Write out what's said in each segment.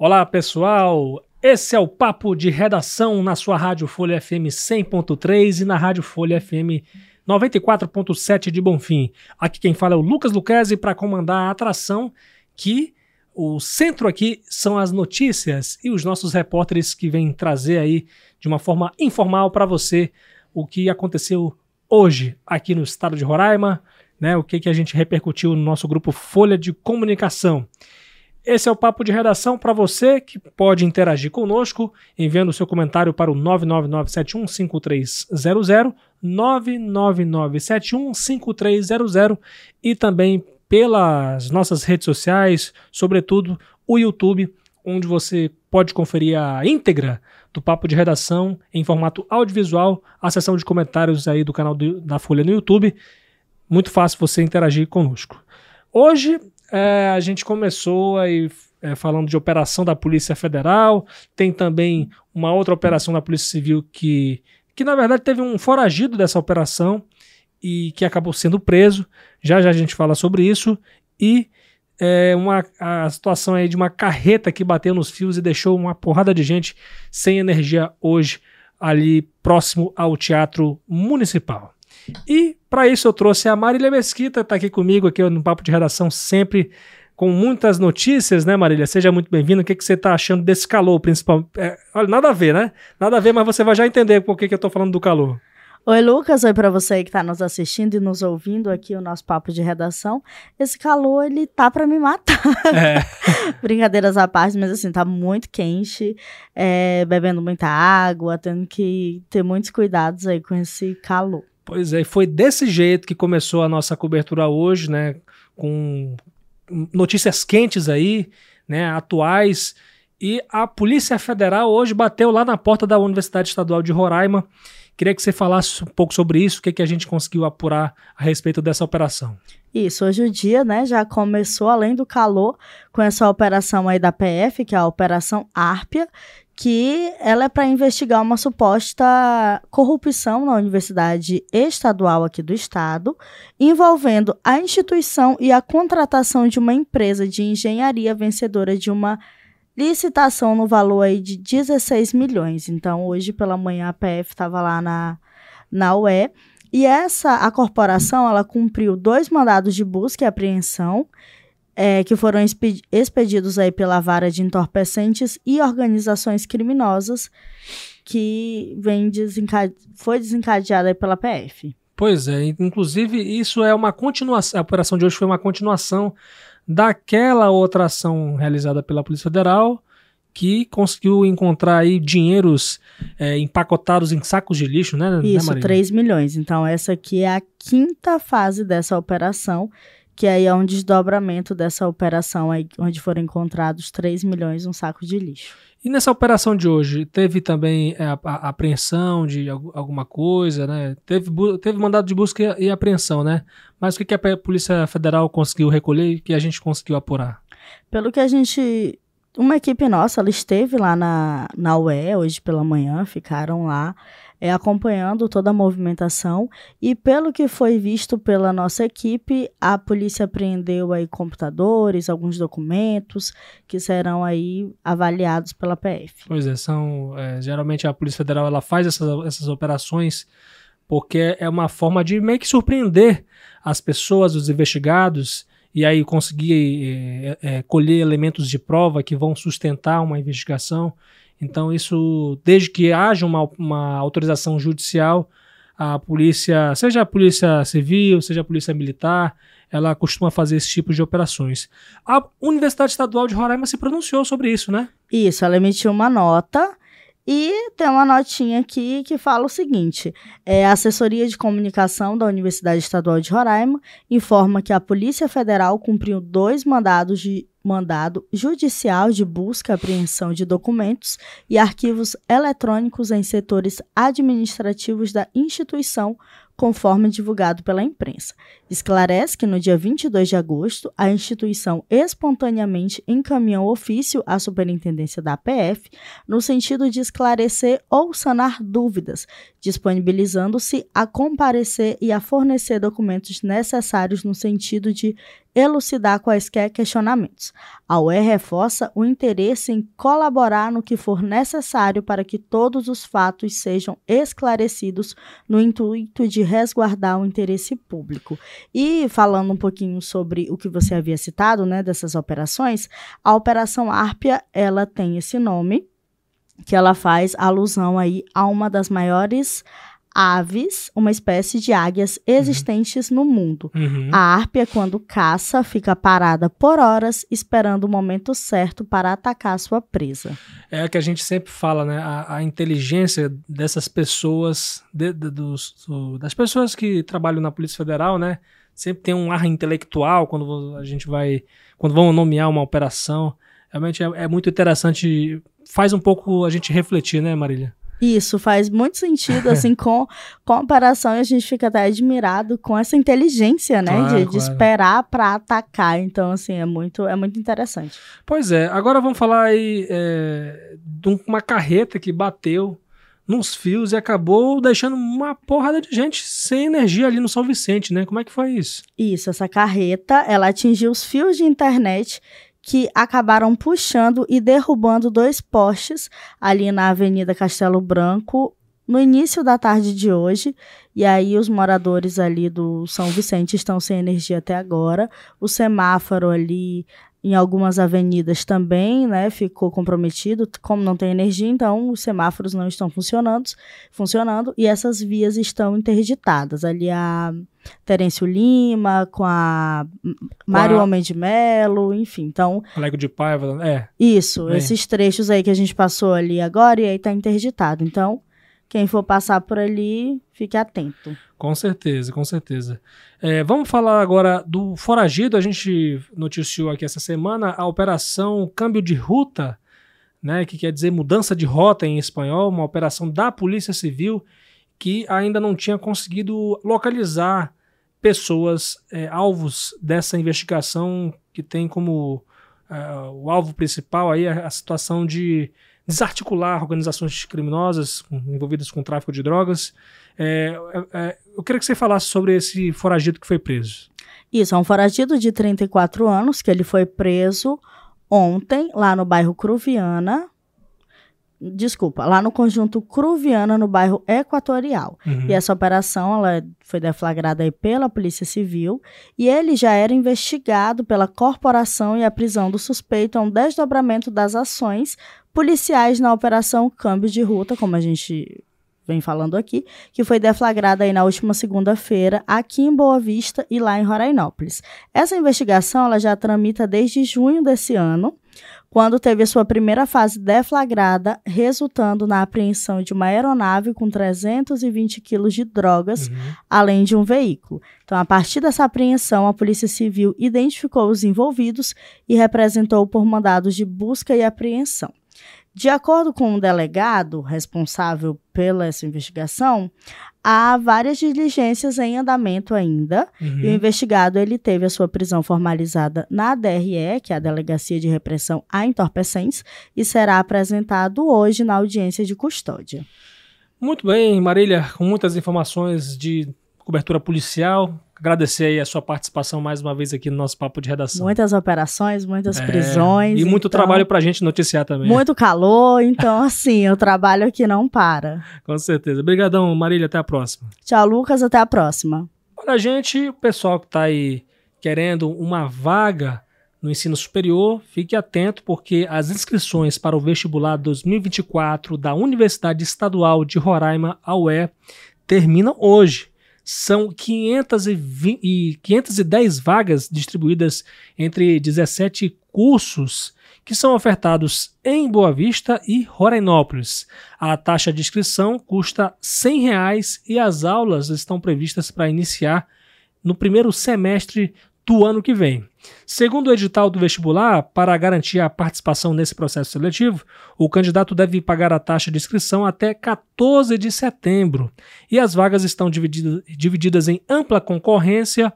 Olá, pessoal. Esse é o Papo de Redação na sua Rádio Folha FM 100.3 e na Rádio Folha FM 94.7 de Bonfim. Aqui quem fala é o Lucas Luquezzi para comandar a atração que o centro aqui são as notícias e os nossos repórteres que vêm trazer aí de uma forma informal para você o que aconteceu hoje aqui no estado de Roraima, né? O que, que a gente repercutiu no nosso grupo Folha de Comunicação. Esse é o papo de redação para você que pode interagir conosco, enviando seu comentário para o 999715300, 999715300 e também pelas nossas redes sociais, sobretudo o YouTube, onde você pode conferir a íntegra do papo de redação em formato audiovisual, a seção de comentários aí do canal do, da Folha no YouTube. Muito fácil você interagir conosco. Hoje é, a gente começou aí é, falando de operação da Polícia Federal, tem também uma outra operação da Polícia Civil que, que na verdade teve um foragido dessa operação e que acabou sendo preso. Já já a gente fala sobre isso. E é, uma, a situação aí de uma carreta que bateu nos fios e deixou uma porrada de gente sem energia hoje ali próximo ao Teatro Municipal. E para isso eu trouxe a Marília Mesquita, está aqui comigo aqui no Papo de Redação sempre com muitas notícias, né, Marília? Seja muito bem-vinda. O que, que você está achando desse calor, principal? É, olha, nada a ver, né? Nada a ver, mas você vai já entender por que, que eu estou falando do calor. Oi, Lucas. Oi para você que está nos assistindo e nos ouvindo aqui o nosso papo de redação. Esse calor, ele tá para me matar. É. Brincadeiras à parte, mas assim, tá muito quente, é, bebendo muita água, tendo que ter muitos cuidados aí com esse calor. Pois é, foi desse jeito que começou a nossa cobertura hoje, né? Com notícias quentes aí, né? Atuais. E a Polícia Federal hoje bateu lá na porta da Universidade Estadual de Roraima Queria que você falasse um pouco sobre isso, o que, que a gente conseguiu apurar a respeito dessa operação. Isso, hoje o dia, né, já começou, além do calor, com essa operação aí da PF, que é a Operação Árpia, que ela é para investigar uma suposta corrupção na Universidade Estadual aqui do estado, envolvendo a instituição e a contratação de uma empresa de engenharia vencedora de uma licitação no valor aí de 16 milhões. Então, hoje pela manhã a PF estava lá na, na UE. E essa, a corporação, ela cumpriu dois mandados de busca e apreensão, é, que foram expedidos aí pela vara de entorpecentes e organizações criminosas, que vem desencade foi desencadeada pela PF. Pois é, inclusive isso é uma continuação, a operação de hoje foi uma continuação daquela outra ação realizada pela Polícia Federal, que conseguiu encontrar aí dinheiros é, empacotados em sacos de lixo, né? né Isso, né, 3 milhões. Então, essa aqui é a quinta fase dessa operação, que aí é um desdobramento dessa operação aí, onde foram encontrados 3 milhões um saco de lixo. E nessa operação de hoje, teve também é, a, a, apreensão de alguma coisa, né? Teve, teve mandado de busca e, e apreensão, né? Mas o que, que a Polícia Federal conseguiu recolher e que a gente conseguiu apurar? Pelo que a gente. Uma equipe nossa, ela esteve lá na, na UE hoje pela manhã, ficaram lá é, acompanhando toda a movimentação e pelo que foi visto pela nossa equipe, a polícia apreendeu aí computadores, alguns documentos que serão aí avaliados pela PF. Pois é, são é, geralmente a Polícia Federal ela faz essas, essas operações porque é uma forma de meio que surpreender as pessoas, os investigados e aí conseguir é, é, colher elementos de prova que vão sustentar uma investigação. Então, isso, desde que haja uma, uma autorização judicial, a polícia, seja a polícia civil, seja a polícia militar, ela costuma fazer esse tipo de operações. A Universidade Estadual de Roraima se pronunciou sobre isso, né? Isso, ela emitiu uma nota e tem uma notinha aqui que fala o seguinte: é, a assessoria de comunicação da Universidade Estadual de Roraima informa que a Polícia Federal cumpriu dois mandados de mandado judicial de busca e apreensão de documentos e arquivos eletrônicos em setores administrativos da instituição conforme divulgado pela imprensa. Esclarece que no dia 22 de agosto, a instituição espontaneamente encaminhou ofício à superintendência da APF no sentido de esclarecer ou sanar dúvidas, disponibilizando-se a comparecer e a fornecer documentos necessários no sentido de elucidar quaisquer questionamentos. A UE reforça o interesse em colaborar no que for necessário para que todos os fatos sejam esclarecidos no intuito de resguardar o interesse público. E falando um pouquinho sobre o que você havia citado, né, dessas operações, a Operação Árpia, ela tem esse nome, que ela faz alusão aí a uma das maiores aves, uma espécie de águias existentes uhum. no mundo. Uhum. A árpia, quando caça, fica parada por horas, esperando o momento certo para atacar sua presa. É o que a gente sempre fala, né? A, a inteligência dessas pessoas, de, de, dos, do, das pessoas que trabalham na Polícia Federal, né? Sempre tem um ar intelectual quando a gente vai. Quando vão nomear uma operação. Realmente é, é muito interessante. Faz um pouco a gente refletir, né, Marília? Isso faz muito sentido, assim, com comparação, e a gente fica até admirado com essa inteligência, né, claro, de, claro. de, esperar para atacar. Então, assim, é muito, é muito interessante. Pois é, agora vamos falar aí é, de uma carreta que bateu nos fios e acabou deixando uma porrada de gente sem energia ali no São Vicente, né? Como é que foi isso? Isso, essa carreta, ela atingiu os fios de internet que acabaram puxando e derrubando dois postes ali na Avenida Castelo Branco no início da tarde de hoje. E aí os moradores ali do São Vicente estão sem energia até agora. O semáforo ali em algumas avenidas também, né, ficou comprometido, como não tem energia, então os semáforos não estão funcionando, funcionando e essas vias estão interditadas. Ali a Terêncio Lima, com a Mário a... Homem de Melo, enfim, então... Alego de Paiva, é. Isso, esses trechos aí que a gente passou ali agora e aí tá interditado, então quem for passar por ali, fique atento. Com certeza, com certeza. É, vamos falar agora do foragido. A gente noticiou aqui essa semana a operação Câmbio de Ruta, né, que quer dizer mudança de rota em espanhol, uma operação da Polícia Civil que ainda não tinha conseguido localizar pessoas é, alvos dessa investigação que tem como uh, o alvo principal aí a, a situação de desarticular organizações criminosas envolvidas com tráfico de drogas. É, é, é, eu queria que você falasse sobre esse foragido que foi preso. Isso, é um foragido de 34 anos que ele foi preso ontem lá no bairro Cruviana, desculpa, lá no conjunto Cruviana, no bairro Equatorial. Uhum. E essa operação ela foi deflagrada aí pela Polícia Civil e ele já era investigado pela corporação e a prisão do suspeito é um desdobramento das ações policiais na operação Câmbio de Ruta, como a gente vem falando aqui, que foi deflagrada aí na última segunda-feira aqui em Boa Vista e lá em Rorainópolis. Essa investigação ela já tramita desde junho desse ano quando teve a sua primeira fase deflagrada, resultando na apreensão de uma aeronave com 320 quilos de drogas, uhum. além de um veículo. Então, a partir dessa apreensão, a Polícia Civil identificou os envolvidos e representou por mandados de busca e apreensão. De acordo com o delegado responsável pela essa investigação, há várias diligências em andamento ainda. Uhum. E o investigado ele teve a sua prisão formalizada na DRE, que é a Delegacia de Repressão a Entorpecentes, e será apresentado hoje na audiência de custódia. Muito bem, Marília, com muitas informações de cobertura policial, agradecer aí a sua participação mais uma vez aqui no nosso papo de redação. Muitas operações, muitas é, prisões. E muito então, trabalho pra gente noticiar também. Muito calor, então assim, o trabalho aqui não para. Com certeza. Obrigadão, Marília, até a próxima. Tchau, Lucas, até a próxima. Olha, gente, o pessoal que tá aí querendo uma vaga no ensino superior, fique atento porque as inscrições para o vestibular 2024 da Universidade Estadual de Roraima, a UE, terminam hoje são 520, e 510 vagas distribuídas entre 17 cursos que são ofertados em Boa Vista e Rorainópolis. A taxa de inscrição custa 100 reais e as aulas estão previstas para iniciar no primeiro semestre do ano que vem. Segundo o edital do vestibular, para garantir a participação nesse processo seletivo, o candidato deve pagar a taxa de inscrição até 14 de setembro e as vagas estão divididas, divididas em ampla concorrência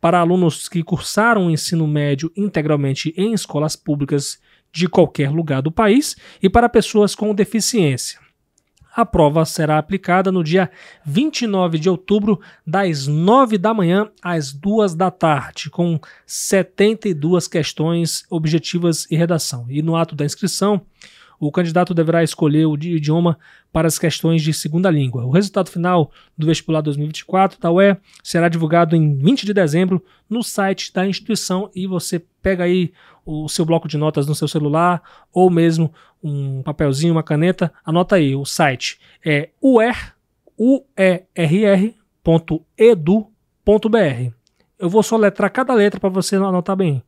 para alunos que cursaram o ensino médio integralmente em escolas públicas de qualquer lugar do país e para pessoas com deficiência. A prova será aplicada no dia 29 de outubro, das 9 da manhã às 2 da tarde, com 72 questões objetivas e redação. E no ato da inscrição, o candidato deverá escolher o idioma para as questões de segunda língua. O resultado final do vestibular 2024 da UE será divulgado em 20 de dezembro no site da instituição e você pega aí o seu bloco de notas no seu celular ou mesmo um papelzinho, uma caneta, anota aí, o site é uer, uer.edu.br. Eu vou soletrar cada letra para você anotar bem.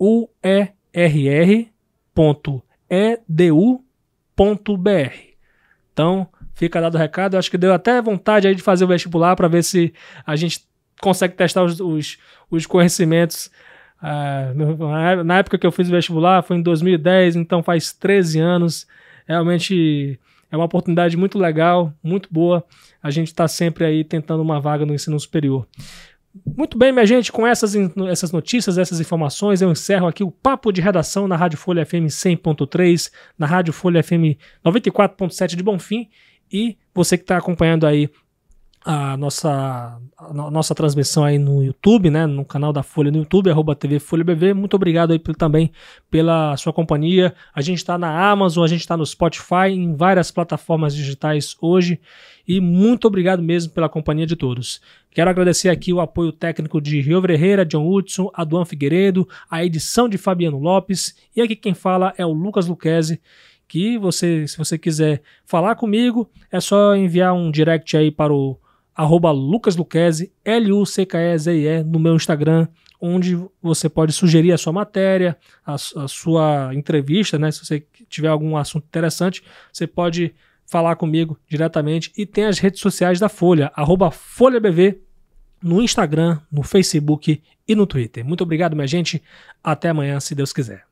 uer.edu.br edu.br. Então, fica dado o recado. Eu acho que deu até vontade aí de fazer o vestibular para ver se a gente consegue testar os, os, os conhecimentos. Uh, na época que eu fiz o vestibular foi em 2010, então faz 13 anos. Realmente é uma oportunidade muito legal, muito boa. A gente está sempre aí tentando uma vaga no ensino superior. Muito bem, minha gente, com essas, essas notícias, essas informações, eu encerro aqui o Papo de Redação na Rádio Folha FM 100.3, na Rádio Folha FM 94.7 de Bonfim. E você que está acompanhando aí a nossa, a nossa transmissão aí no YouTube, né, no canal da Folha no YouTube, arroba TV Folha BV. Muito obrigado aí também pela sua companhia. A gente está na Amazon, a gente está no Spotify, em várias plataformas digitais hoje. E muito obrigado mesmo pela companhia de todos. Quero agradecer aqui o apoio técnico de Rio Ferreira, John Hudson, Aduan Figueiredo, a edição de Fabiano Lopes. E aqui quem fala é o Lucas Luquezzi que você, se você quiser falar comigo, é só enviar um direct aí para o arroba lucasluquezzi, L-U-C-K-E-Z-I-E, no meu Instagram, onde você pode sugerir a sua matéria, a, a, sua entrevista, né? Se você tiver algum assunto interessante, você pode falar comigo diretamente. E tem as redes sociais da Folha, arroba FolhaBV, no Instagram, no Facebook e no Twitter. Muito obrigado, minha gente. Até amanhã, se Deus quiser.